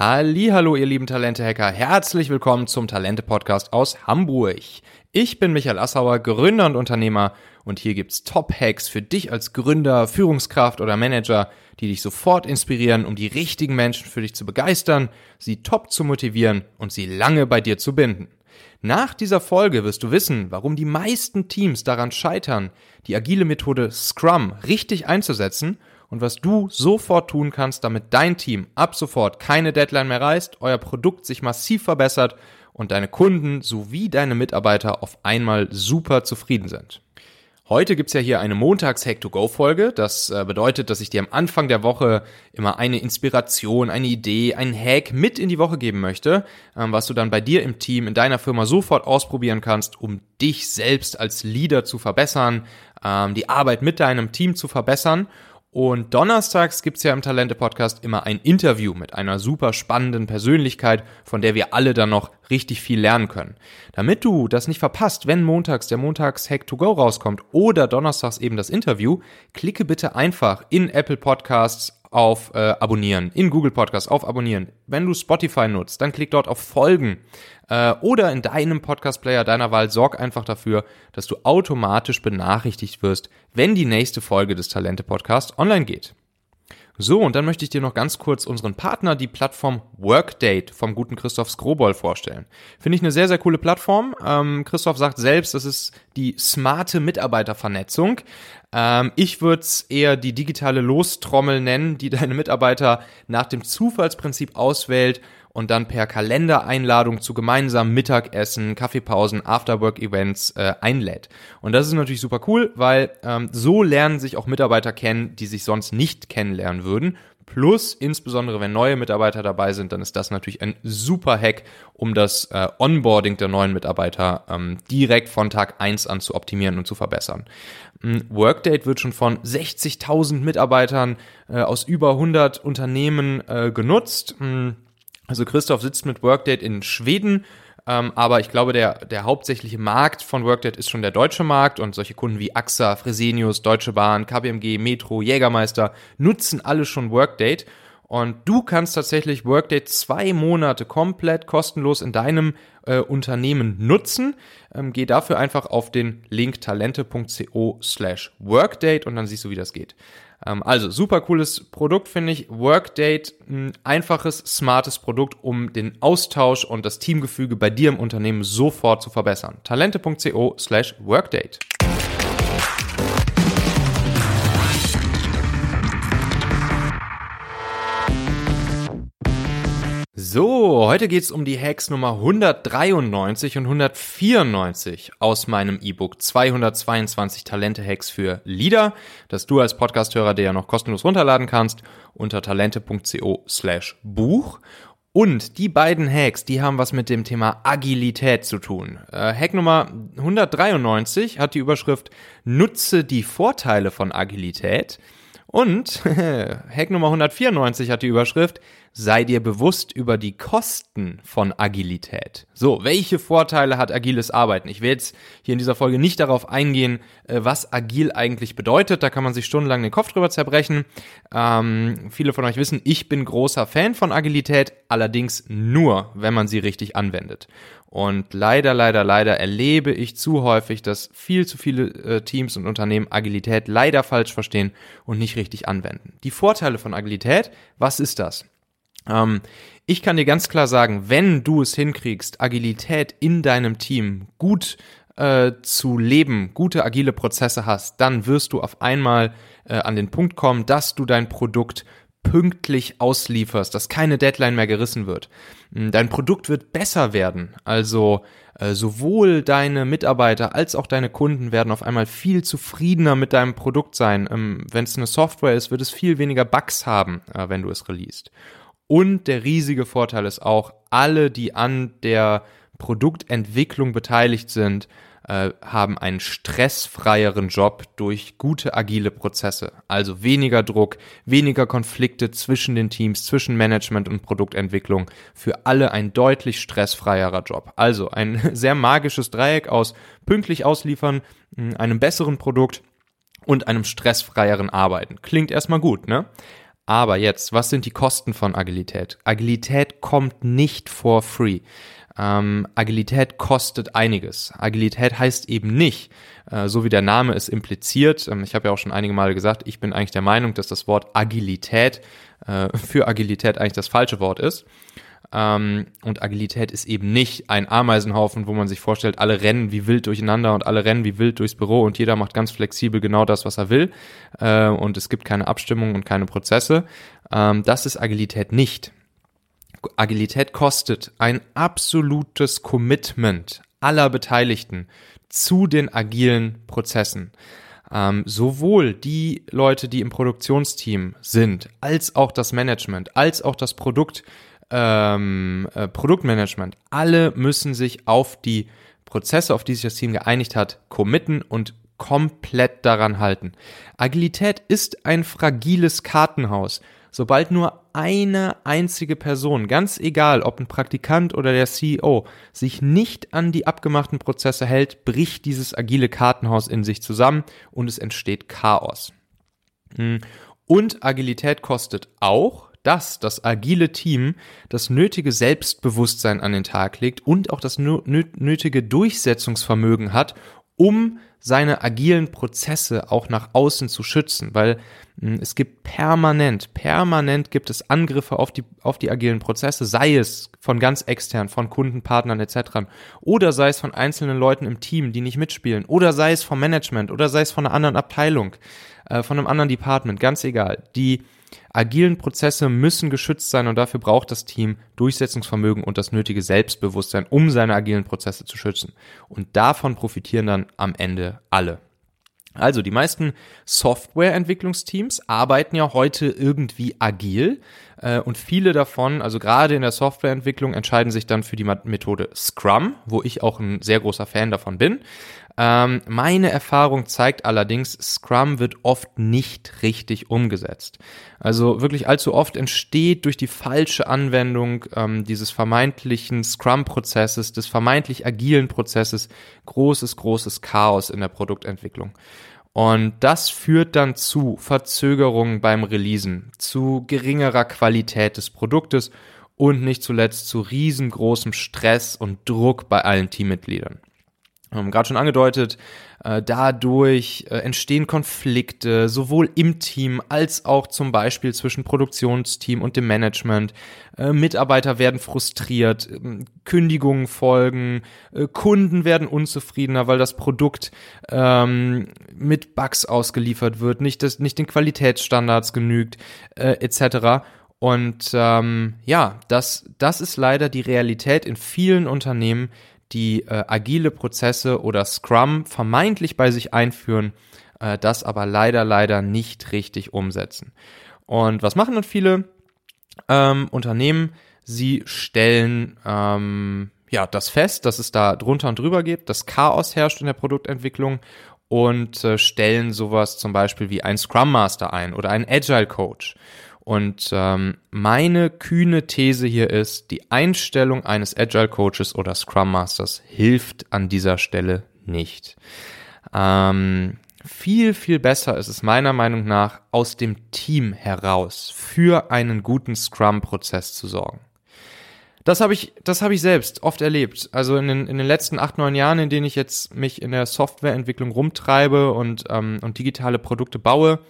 Hallo, ihr lieben Talente-Hacker. Herzlich willkommen zum Talente-Podcast aus Hamburg. Ich bin Michael Assauer, Gründer und Unternehmer und hier gibt's Top-Hacks für dich als Gründer, Führungskraft oder Manager, die dich sofort inspirieren, um die richtigen Menschen für dich zu begeistern, sie top zu motivieren und sie lange bei dir zu binden. Nach dieser Folge wirst du wissen, warum die meisten Teams daran scheitern, die agile Methode Scrum richtig einzusetzen und was du sofort tun kannst, damit dein Team ab sofort keine Deadline mehr reißt, euer Produkt sich massiv verbessert und deine Kunden sowie deine Mitarbeiter auf einmal super zufrieden sind. Heute gibt's ja hier eine Montags-Hack-to-Go-Folge. Das äh, bedeutet, dass ich dir am Anfang der Woche immer eine Inspiration, eine Idee, einen Hack mit in die Woche geben möchte, ähm, was du dann bei dir im Team, in deiner Firma sofort ausprobieren kannst, um dich selbst als Leader zu verbessern, ähm, die Arbeit mit deinem Team zu verbessern und donnerstags gibt's ja im Talente-Podcast immer ein Interview mit einer super spannenden Persönlichkeit, von der wir alle dann noch richtig viel lernen können. Damit du das nicht verpasst, wenn montags der Montags Hack to Go rauskommt oder donnerstags eben das Interview, klicke bitte einfach in Apple Podcasts auf äh, Abonnieren, in Google Podcast auf Abonnieren. Wenn du Spotify nutzt, dann klick dort auf Folgen. Äh, oder in deinem Podcast-Player deiner Wahl sorg einfach dafür, dass du automatisch benachrichtigt wirst, wenn die nächste Folge des Talente-Podcasts online geht. So, und dann möchte ich dir noch ganz kurz unseren Partner, die Plattform Workdate vom guten Christoph Skrobol vorstellen. Finde ich eine sehr, sehr coole Plattform. Ähm, Christoph sagt selbst, das ist die smarte Mitarbeitervernetzung. Ähm, ich würde es eher die digitale Lostrommel nennen, die deine Mitarbeiter nach dem Zufallsprinzip auswählt und dann per Kalendereinladung zu gemeinsamen Mittagessen, Kaffeepausen, Afterwork-Events äh, einlädt. Und das ist natürlich super cool, weil ähm, so lernen sich auch Mitarbeiter kennen, die sich sonst nicht kennenlernen würden. Plus, insbesondere wenn neue Mitarbeiter dabei sind, dann ist das natürlich ein super Hack, um das äh, Onboarding der neuen Mitarbeiter ähm, direkt von Tag eins an zu optimieren und zu verbessern. Workdate wird schon von 60.000 Mitarbeitern äh, aus über 100 Unternehmen äh, genutzt. Also Christoph sitzt mit Workdate in Schweden, ähm, aber ich glaube, der, der hauptsächliche Markt von Workdate ist schon der deutsche Markt und solche Kunden wie AXA, Fresenius, Deutsche Bahn, KPMG, Metro, Jägermeister nutzen alle schon Workdate. Und du kannst tatsächlich Workdate zwei Monate komplett kostenlos in deinem äh, Unternehmen nutzen. Ähm, geh dafür einfach auf den Link talente.co slash Workdate und dann siehst du, wie das geht. Ähm, also super cooles Produkt, finde ich. Workdate, ein einfaches, smartes Produkt, um den Austausch und das Teamgefüge bei dir im Unternehmen sofort zu verbessern. Talente.co slash Workdate. So, heute geht's um die Hacks Nummer 193 und 194 aus meinem E-Book 222 Talente-Hacks für Leader, das du als Podcasthörer dir ja noch kostenlos runterladen kannst unter talente.co slash Buch. Und die beiden Hacks, die haben was mit dem Thema Agilität zu tun. Äh, Hack Nummer 193 hat die Überschrift Nutze die Vorteile von Agilität. Und Hack Nummer 194 hat die Überschrift sei dir bewusst über die Kosten von Agilität. So, welche Vorteile hat agiles Arbeiten? Ich will jetzt hier in dieser Folge nicht darauf eingehen, äh, was agil eigentlich bedeutet. Da kann man sich stundenlang den Kopf drüber zerbrechen. Ähm, viele von euch wissen, ich bin großer Fan von Agilität, allerdings nur, wenn man sie richtig anwendet. Und leider, leider, leider erlebe ich zu häufig, dass viel zu viele äh, Teams und Unternehmen Agilität leider falsch verstehen und nicht richtig anwenden. Die Vorteile von Agilität, was ist das? Ähm, ich kann dir ganz klar sagen, wenn du es hinkriegst, Agilität in deinem Team gut äh, zu leben, gute agile Prozesse hast, dann wirst du auf einmal äh, an den Punkt kommen, dass du dein Produkt pünktlich auslieferst, dass keine Deadline mehr gerissen wird. Hm, dein Produkt wird besser werden. Also äh, sowohl deine Mitarbeiter als auch deine Kunden werden auf einmal viel zufriedener mit deinem Produkt sein. Ähm, wenn es eine Software ist, wird es viel weniger Bugs haben, äh, wenn du es releast. Und der riesige Vorteil ist auch, alle, die an der Produktentwicklung beteiligt sind, äh, haben einen stressfreieren Job durch gute agile Prozesse. Also weniger Druck, weniger Konflikte zwischen den Teams, zwischen Management und Produktentwicklung. Für alle ein deutlich stressfreierer Job. Also ein sehr magisches Dreieck aus pünktlich ausliefern, einem besseren Produkt und einem stressfreieren Arbeiten. Klingt erstmal gut, ne? Aber jetzt, was sind die Kosten von Agilität? Agilität kommt nicht for free. Ähm, Agilität kostet einiges. Agilität heißt eben nicht, äh, so wie der Name es impliziert. Ähm, ich habe ja auch schon einige Male gesagt, ich bin eigentlich der Meinung, dass das Wort Agilität äh, für Agilität eigentlich das falsche Wort ist. Ähm, und Agilität ist eben nicht ein Ameisenhaufen, wo man sich vorstellt, alle rennen wie wild durcheinander und alle rennen wie wild durchs Büro und jeder macht ganz flexibel genau das, was er will. Äh, und es gibt keine Abstimmung und keine Prozesse. Ähm, das ist Agilität nicht. Agilität kostet ein absolutes Commitment aller Beteiligten zu den agilen Prozessen. Ähm, sowohl die Leute, die im Produktionsteam sind, als auch das Management, als auch das Produkt, ähm, äh, Produktmanagement, alle müssen sich auf die Prozesse, auf die sich das Team geeinigt hat, committen und komplett daran halten. Agilität ist ein fragiles Kartenhaus. Sobald nur eine einzige Person, ganz egal ob ein Praktikant oder der CEO, sich nicht an die abgemachten Prozesse hält, bricht dieses agile Kartenhaus in sich zusammen und es entsteht Chaos. Hm. Und Agilität kostet auch, dass das agile Team das nötige Selbstbewusstsein an den Tag legt und auch das nötige Durchsetzungsvermögen hat, um seine agilen Prozesse auch nach außen zu schützen, weil hm, es gibt permanent, permanent gibt es Angriffe auf die, auf die agilen Prozesse, sei es von ganz extern, von Kundenpartnern etc. oder sei es von einzelnen Leuten im Team, die nicht mitspielen oder sei es vom Management oder sei es von einer anderen Abteilung, äh, von einem anderen Department, ganz egal. Die agilen Prozesse müssen geschützt sein und dafür braucht das Team Durchsetzungsvermögen und das nötige Selbstbewusstsein, um seine agilen Prozesse zu schützen. Und davon profitieren dann am Ende alle. Also die meisten Softwareentwicklungsteams arbeiten ja heute irgendwie agil äh, und viele davon, also gerade in der Softwareentwicklung, entscheiden sich dann für die Methode Scrum, wo ich auch ein sehr großer Fan davon bin. Ähm, meine Erfahrung zeigt allerdings, Scrum wird oft nicht richtig umgesetzt. Also wirklich allzu oft entsteht durch die falsche Anwendung ähm, dieses vermeintlichen Scrum-Prozesses, des vermeintlich agilen Prozesses, großes, großes Chaos in der Produktentwicklung. Und das führt dann zu Verzögerungen beim Releasen, zu geringerer Qualität des Produktes und nicht zuletzt zu riesengroßem Stress und Druck bei allen Teammitgliedern ähm, gerade schon angedeutet, äh, dadurch äh, entstehen Konflikte sowohl im Team als auch zum Beispiel zwischen Produktionsteam und dem Management. Äh, Mitarbeiter werden frustriert, ähm, Kündigungen folgen, äh, Kunden werden unzufriedener, weil das Produkt ähm, mit Bugs ausgeliefert wird, nicht, das, nicht den Qualitätsstandards genügt, äh, etc. Und ähm, ja, das, das ist leider die Realität in vielen Unternehmen, die äh, agile Prozesse oder Scrum vermeintlich bei sich einführen, äh, das aber leider, leider nicht richtig umsetzen. Und was machen dann viele ähm, Unternehmen? Sie stellen ähm, ja das fest, dass es da drunter und drüber gibt, dass Chaos herrscht in der Produktentwicklung und äh, stellen sowas zum Beispiel wie ein Scrum Master ein oder ein Agile Coach. Und ähm, meine kühne These hier ist, die Einstellung eines Agile Coaches oder Scrum Masters hilft an dieser Stelle nicht. Ähm, viel, viel besser ist es meiner Meinung nach, aus dem Team heraus für einen guten Scrum-Prozess zu sorgen. Das habe ich, das habe ich selbst oft erlebt. Also in den, in den letzten acht, neun Jahren, in denen ich jetzt mich in der Softwareentwicklung rumtreibe und, ähm, und digitale Produkte baue,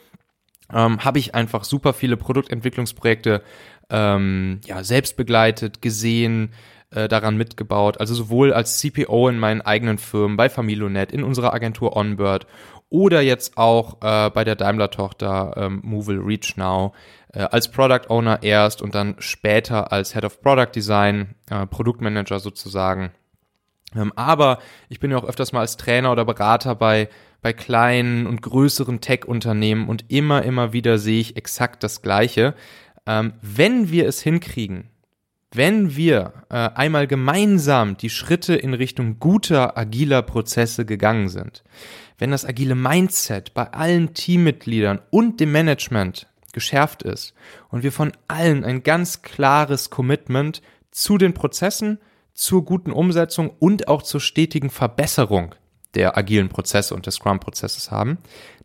ähm, habe ich einfach super viele Produktentwicklungsprojekte ähm, ja, selbst begleitet, gesehen, äh, daran mitgebaut. Also sowohl als CPO in meinen eigenen Firmen, bei Familonet, in unserer Agentur Onbird oder jetzt auch äh, bei der Daimler-Tochter ähm, Movil Reach Now äh, als Product Owner erst und dann später als Head of Product Design, äh, Produktmanager sozusagen. Ähm, aber ich bin ja auch öfters mal als Trainer oder Berater bei bei kleinen und größeren Tech-Unternehmen und immer, immer wieder sehe ich exakt das Gleiche. Ähm, wenn wir es hinkriegen, wenn wir äh, einmal gemeinsam die Schritte in Richtung guter, agiler Prozesse gegangen sind, wenn das agile Mindset bei allen Teammitgliedern und dem Management geschärft ist und wir von allen ein ganz klares Commitment zu den Prozessen, zur guten Umsetzung und auch zur stetigen Verbesserung der agilen Prozesse und des Scrum-Prozesses haben,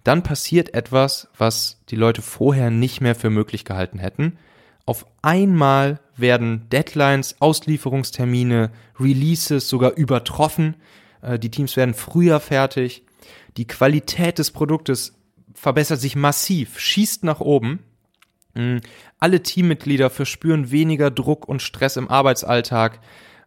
dann passiert etwas, was die Leute vorher nicht mehr für möglich gehalten hätten. Auf einmal werden Deadlines, Auslieferungstermine, Releases sogar übertroffen. Äh, die Teams werden früher fertig. Die Qualität des Produktes verbessert sich massiv, schießt nach oben. Mm, alle Teammitglieder verspüren weniger Druck und Stress im Arbeitsalltag.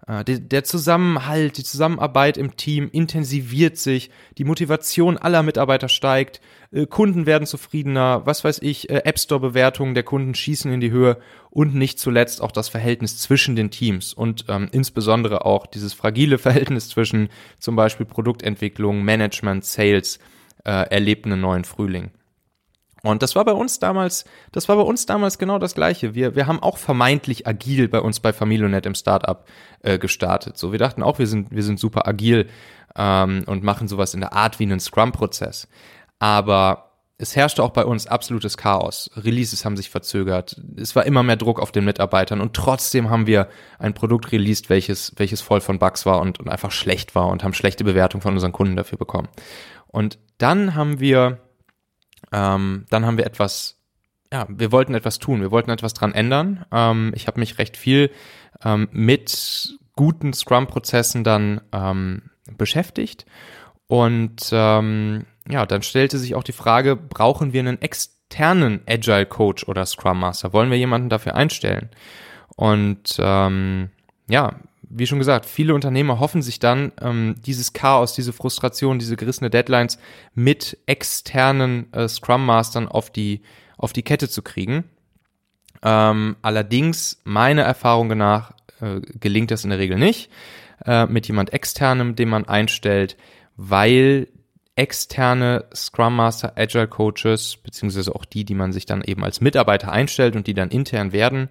Äh, der Zusammenhalt, die Zusammenarbeit im Team intensiviert sich, die Motivation aller Mitarbeiter steigt, äh, Kunden werden zufriedener, was weiß ich, äh, App Store Bewertungen der Kunden schießen in die Höhe und nicht zuletzt auch das Verhältnis zwischen den Teams und ähm, insbesondere auch dieses fragile Verhältnis zwischen zum Beispiel Produktentwicklung, Management, Sales äh, erlebt einen neuen Frühling. Und das war bei uns damals, das war bei uns damals genau das Gleiche. Wir, wir haben auch vermeintlich agil bei uns bei Familionet im Startup äh, gestartet. So, wir dachten auch, wir sind, wir sind super agil ähm, und machen sowas in der Art wie einen Scrum-Prozess. Aber es herrschte auch bei uns absolutes Chaos. Releases haben sich verzögert. Es war immer mehr Druck auf den Mitarbeitern und trotzdem haben wir ein Produkt released, welches, welches voll von Bugs war und, und einfach schlecht war und haben schlechte Bewertungen von unseren Kunden dafür bekommen. Und dann haben wir ähm, dann haben wir etwas, ja, wir wollten etwas tun, wir wollten etwas dran ändern. Ähm, ich habe mich recht viel ähm, mit guten Scrum-Prozessen dann ähm, beschäftigt. Und ähm, ja, dann stellte sich auch die Frage, brauchen wir einen externen Agile Coach oder Scrum Master? Wollen wir jemanden dafür einstellen? Und ähm, ja, wie schon gesagt, viele Unternehmer hoffen sich dann, ähm, dieses Chaos, diese Frustration, diese gerissene Deadlines mit externen äh, Scrum Mastern auf die, auf die Kette zu kriegen. Ähm, allerdings, meiner Erfahrung nach, äh, gelingt das in der Regel nicht äh, mit jemand externem, den man einstellt, weil externe Scrum Master, Agile Coaches, beziehungsweise auch die, die man sich dann eben als Mitarbeiter einstellt und die dann intern werden,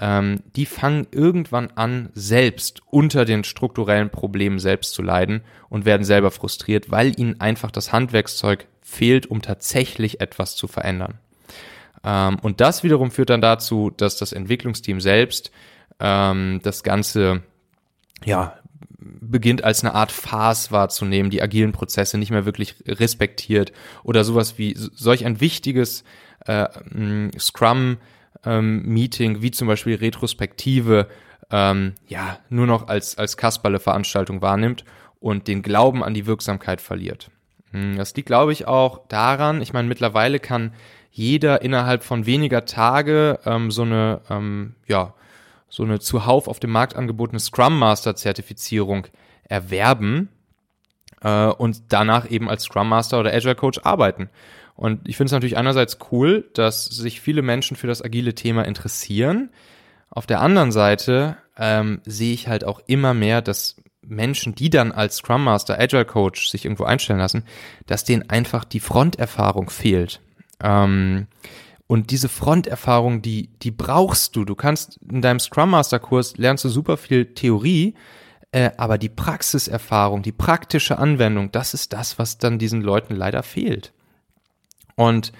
ähm, die fangen irgendwann an, selbst unter den strukturellen Problemen selbst zu leiden und werden selber frustriert, weil ihnen einfach das Handwerkszeug fehlt, um tatsächlich etwas zu verändern. Ähm, und das wiederum führt dann dazu, dass das Entwicklungsteam selbst ähm, das Ganze ja beginnt als eine Art Farce wahrzunehmen, die agilen Prozesse nicht mehr wirklich respektiert oder sowas wie solch ein wichtiges äh, Scrum ähm, Meeting, wie zum Beispiel Retrospektive, ähm, ja, nur noch als, als Kasperle-Veranstaltung wahrnimmt und den Glauben an die Wirksamkeit verliert. Hm, das liegt, glaube ich, auch daran, ich meine, mittlerweile kann jeder innerhalb von weniger Tage ähm, so eine, ähm, ja, so eine zuhauf auf dem Markt angebotene Scrum Master Zertifizierung erwerben äh, und danach eben als Scrum Master oder Agile Coach arbeiten. Und ich finde es natürlich einerseits cool, dass sich viele Menschen für das agile Thema interessieren. Auf der anderen Seite ähm, sehe ich halt auch immer mehr, dass Menschen, die dann als Scrum Master, Agile Coach sich irgendwo einstellen lassen, dass denen einfach die Fronterfahrung fehlt. Ähm, und diese Fronterfahrung, die, die brauchst du. Du kannst in deinem Scrum Master Kurs lernst du super viel Theorie, äh, aber die Praxiserfahrung, die praktische Anwendung, das ist das, was dann diesen Leuten leider fehlt. Und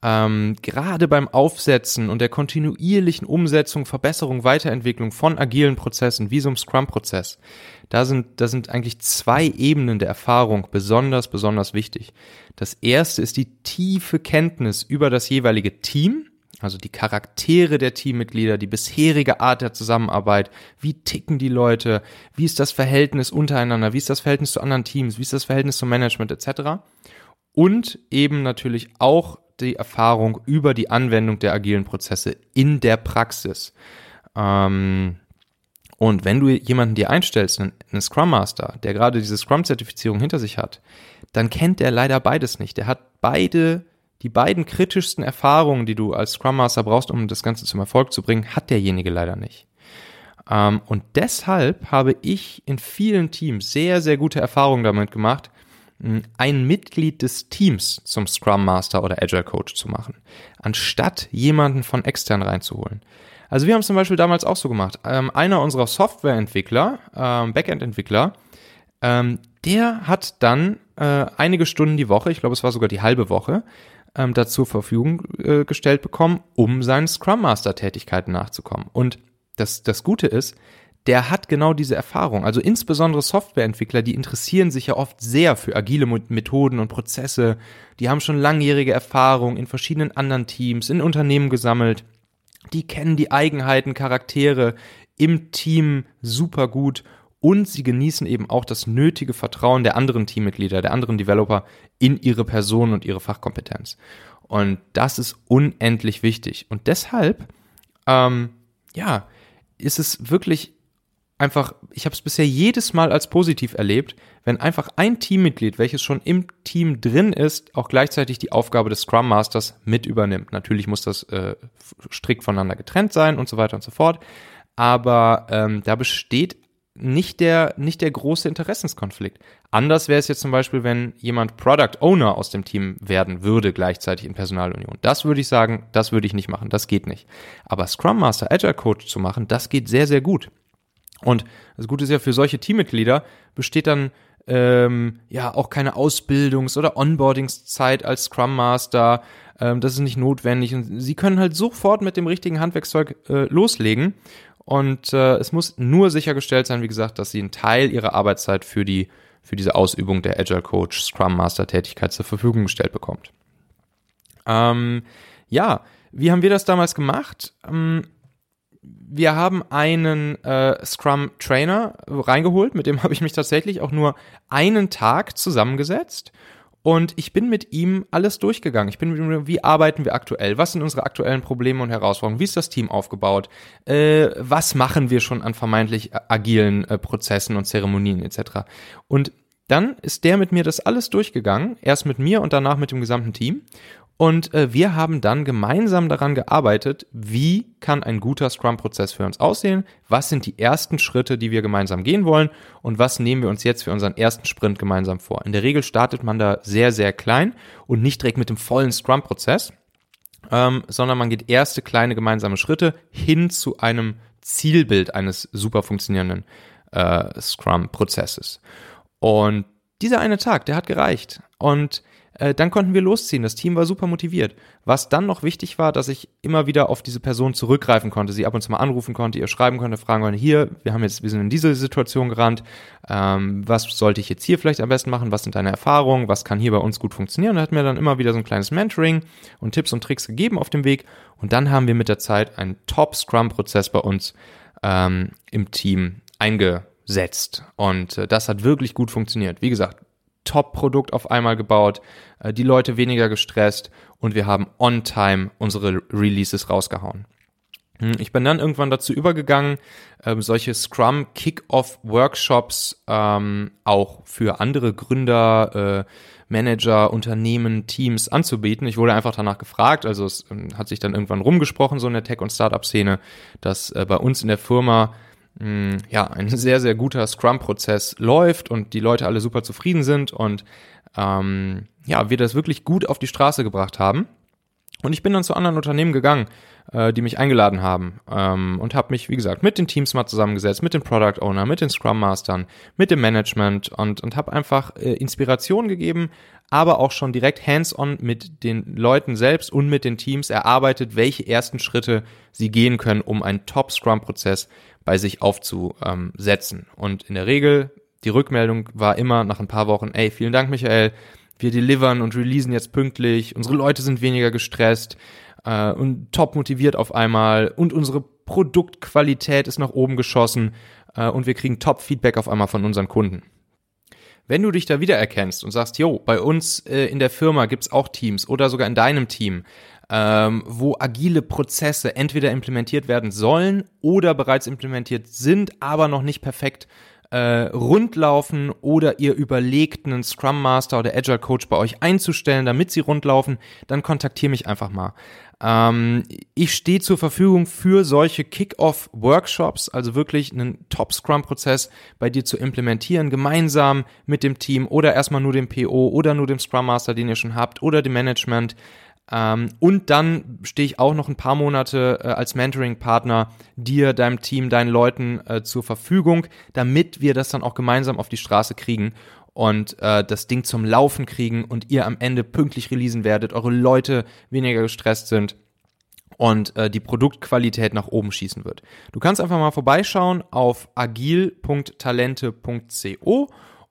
ähm, gerade beim Aufsetzen und der kontinuierlichen Umsetzung, Verbesserung, Weiterentwicklung von agilen Prozessen, wie so einem Scrum-Prozess, da sind, da sind eigentlich zwei Ebenen der Erfahrung besonders, besonders wichtig. Das erste ist die tiefe Kenntnis über das jeweilige Team, also die Charaktere der Teammitglieder, die bisherige Art der Zusammenarbeit, wie ticken die Leute, wie ist das Verhältnis untereinander, wie ist das Verhältnis zu anderen Teams, wie ist das Verhältnis zum Management etc und eben natürlich auch die Erfahrung über die Anwendung der agilen Prozesse in der Praxis. Ähm, und wenn du jemanden dir einstellst, einen, einen Scrum Master, der gerade diese Scrum-Zertifizierung hinter sich hat, dann kennt der leider beides nicht. Der hat beide, die beiden kritischsten Erfahrungen, die du als Scrum Master brauchst, um das Ganze zum Erfolg zu bringen, hat derjenige leider nicht. Ähm, und deshalb habe ich in vielen Teams sehr, sehr gute Erfahrungen damit gemacht, ein Mitglied des Teams zum Scrum Master oder Agile Coach zu machen, anstatt jemanden von extern reinzuholen. Also wir haben es zum Beispiel damals auch so gemacht. Ähm, einer unserer Softwareentwickler, ähm, Backend-Entwickler, ähm, der hat dann äh, einige Stunden die Woche, ich glaube es war sogar die halbe Woche, ähm, dazu Verfügung äh, gestellt bekommen, um seinen Scrum Master Tätigkeiten nachzukommen. Und das, das Gute ist, der hat genau diese Erfahrung. Also insbesondere Softwareentwickler, die interessieren sich ja oft sehr für agile Methoden und Prozesse. Die haben schon langjährige Erfahrung in verschiedenen anderen Teams, in Unternehmen gesammelt. Die kennen die Eigenheiten, Charaktere im Team super gut und sie genießen eben auch das nötige Vertrauen der anderen Teammitglieder, der anderen Developer in ihre Person und ihre Fachkompetenz. Und das ist unendlich wichtig. Und deshalb, ähm, ja, ist es wirklich einfach, ich habe es bisher jedes Mal als positiv erlebt, wenn einfach ein Teammitglied, welches schon im Team drin ist, auch gleichzeitig die Aufgabe des Scrum Masters mit übernimmt. Natürlich muss das äh, strikt voneinander getrennt sein und so weiter und so fort. Aber ähm, da besteht nicht der, nicht der große Interessenskonflikt. Anders wäre es jetzt zum Beispiel, wenn jemand Product Owner aus dem Team werden würde, gleichzeitig in Personalunion. Das würde ich sagen, das würde ich nicht machen, das geht nicht. Aber Scrum Master, Agile Coach zu machen, das geht sehr, sehr gut. Und das Gute ist ja, für solche Teammitglieder besteht dann ähm, ja auch keine Ausbildungs- oder Onboardingszeit als Scrum Master. Ähm, das ist nicht notwendig. Und sie können halt sofort mit dem richtigen Handwerkszeug äh, loslegen. Und äh, es muss nur sichergestellt sein, wie gesagt, dass sie einen Teil ihrer Arbeitszeit für die für diese Ausübung der Agile Coach Scrum Master Tätigkeit zur Verfügung gestellt bekommt. Ähm, ja, wie haben wir das damals gemacht? Ähm, wir haben einen äh, Scrum Trainer reingeholt, mit dem habe ich mich tatsächlich auch nur einen Tag zusammengesetzt und ich bin mit ihm alles durchgegangen. Ich bin mit ihm, wie arbeiten wir aktuell? Was sind unsere aktuellen Probleme und Herausforderungen? Wie ist das Team aufgebaut? Äh, was machen wir schon an vermeintlich agilen äh, Prozessen und Zeremonien etc.? Und dann ist der mit mir das alles durchgegangen, erst mit mir und danach mit dem gesamten Team. Und äh, wir haben dann gemeinsam daran gearbeitet, wie kann ein guter Scrum-Prozess für uns aussehen, was sind die ersten Schritte, die wir gemeinsam gehen wollen und was nehmen wir uns jetzt für unseren ersten Sprint gemeinsam vor. In der Regel startet man da sehr, sehr klein und nicht direkt mit dem vollen Scrum-Prozess, ähm, sondern man geht erste kleine gemeinsame Schritte hin zu einem Zielbild eines super funktionierenden äh, Scrum-Prozesses. Und dieser eine Tag, der hat gereicht. Und äh, dann konnten wir losziehen. Das Team war super motiviert. Was dann noch wichtig war, dass ich immer wieder auf diese Person zurückgreifen konnte, sie ab und zu mal anrufen konnte, ihr schreiben konnte, fragen konnte, hier, wir haben jetzt, wir sind in diese Situation gerannt, ähm, was sollte ich jetzt hier vielleicht am besten machen, was sind deine Erfahrungen, was kann hier bei uns gut funktionieren? Und hat mir dann immer wieder so ein kleines Mentoring und Tipps und Tricks gegeben auf dem Weg. Und dann haben wir mit der Zeit einen Top-Scrum-Prozess bei uns ähm, im Team eingesetzt. Und äh, das hat wirklich gut funktioniert. Wie gesagt, Top-Produkt auf einmal gebaut, äh, die Leute weniger gestresst und wir haben on time unsere Releases rausgehauen. Hm, ich bin dann irgendwann dazu übergegangen, ähm, solche Scrum Kick-Off Workshops ähm, auch für andere Gründer, äh, Manager, Unternehmen, Teams anzubieten. Ich wurde einfach danach gefragt, also es ähm, hat sich dann irgendwann rumgesprochen, so in der Tech- und Startup-Szene, dass äh, bei uns in der Firma mh, ja, ein sehr, sehr guter Scrum-Prozess läuft und die Leute alle super zufrieden sind und ähm, ja, wir das wirklich gut auf die Straße gebracht haben. Und ich bin dann zu anderen Unternehmen gegangen, äh, die mich eingeladen haben ähm, und habe mich, wie gesagt, mit den Teams mal zusammengesetzt, mit den Product Owner, mit den Scrum Mastern, mit dem Management und, und habe einfach äh, Inspiration gegeben, aber auch schon direkt hands-on mit den Leuten selbst und mit den Teams erarbeitet, welche ersten Schritte sie gehen können, um einen Top-Scrum-Prozess bei sich aufzusetzen. Und in der Regel, die Rückmeldung war immer nach ein paar Wochen, ey, vielen Dank, Michael, wir delivern und releasen jetzt pünktlich, unsere Leute sind weniger gestresst äh, und top motiviert auf einmal und unsere Produktqualität ist nach oben geschossen äh, und wir kriegen Top-Feedback auf einmal von unseren Kunden. Wenn du dich da wiedererkennst und sagst, jo, bei uns äh, in der Firma gibt's auch Teams oder sogar in deinem Team, ähm, wo agile Prozesse entweder implementiert werden sollen oder bereits implementiert sind, aber noch nicht perfekt äh, rundlaufen oder ihr überlegt, einen Scrum Master oder Agile Coach bei euch einzustellen, damit sie rundlaufen, dann kontaktiere mich einfach mal. Ähm, ich stehe zur Verfügung für solche Kick-Off-Workshops, also wirklich einen Top-Scrum-Prozess bei dir zu implementieren, gemeinsam mit dem Team oder erstmal nur dem PO oder nur dem Scrum Master, den ihr schon habt, oder dem Management. Ähm, und dann stehe ich auch noch ein paar Monate äh, als Mentoring-Partner dir, deinem Team, deinen Leuten äh, zur Verfügung, damit wir das dann auch gemeinsam auf die Straße kriegen und äh, das Ding zum Laufen kriegen und ihr am Ende pünktlich releasen werdet, eure Leute weniger gestresst sind und äh, die Produktqualität nach oben schießen wird. Du kannst einfach mal vorbeischauen auf agil.talente.co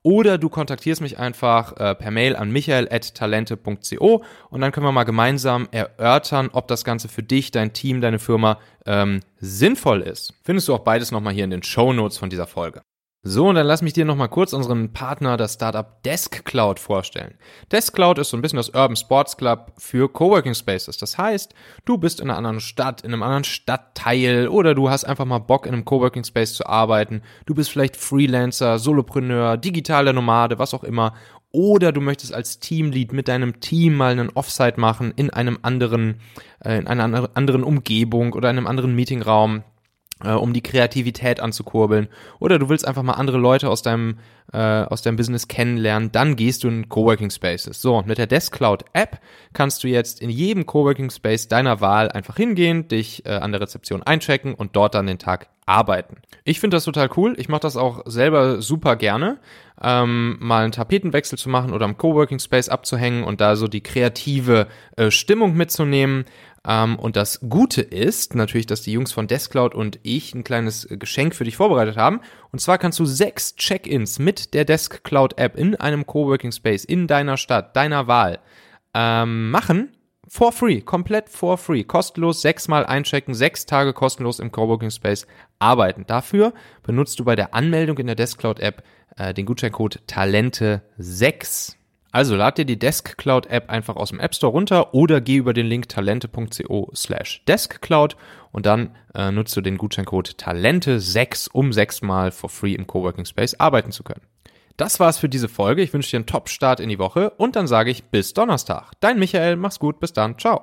oder du kontaktierst mich einfach äh, per Mail an michael.talente.co und dann können wir mal gemeinsam erörtern, ob das Ganze für dich, dein Team, deine Firma ähm, sinnvoll ist. Findest du auch beides nochmal hier in den Show Notes von dieser Folge. So, und dann lass mich dir nochmal kurz unseren Partner, das Startup Desk Cloud, vorstellen. Desk Cloud ist so ein bisschen das Urban Sports Club für Coworking Spaces. Das heißt, du bist in einer anderen Stadt, in einem anderen Stadtteil oder du hast einfach mal Bock, in einem Coworking Space zu arbeiten. Du bist vielleicht Freelancer, Solopreneur, digitaler Nomade, was auch immer. Oder du möchtest als Teamlead mit deinem Team mal einen Offsite machen in einem anderen, äh, in einer anderen Umgebung oder in einem anderen Meetingraum äh, um die Kreativität anzukurbeln. Oder du willst einfach mal andere Leute aus deinem, äh, aus deinem Business kennenlernen, dann gehst du in Coworking Spaces. So, mit der Desk Cloud App kannst du jetzt in jedem Coworking Space deiner Wahl einfach hingehen, dich äh, an der Rezeption einchecken und dort dann den Tag arbeiten. Ich finde das total cool. Ich mache das auch selber super gerne, ähm, mal einen Tapetenwechsel zu machen oder am Coworking Space abzuhängen und da so die kreative äh, Stimmung mitzunehmen. Ähm, und das Gute ist natürlich, dass die Jungs von Deskcloud und ich ein kleines Geschenk für dich vorbereitet haben. Und zwar kannst du sechs Check-ins mit der Deskcloud App in einem Coworking Space in deiner Stadt, deiner Wahl, ähm, machen. For free, komplett for free, kostenlos, sechsmal einchecken, sechs Tage kostenlos im Coworking Space arbeiten. Dafür benutzt du bei der Anmeldung in der Deskcloud App äh, den Gutscheincode Talente6. Also lad dir die Desk Cloud App einfach aus dem App Store runter oder geh über den Link talente.co slash deskcloud und dann äh, nutzt du den Gutscheincode Talente6, um sechsmal for free im Coworking Space arbeiten zu können. Das war's für diese Folge. Ich wünsche dir einen Top-Start in die Woche und dann sage ich bis Donnerstag. Dein Michael, mach's gut, bis dann, ciao.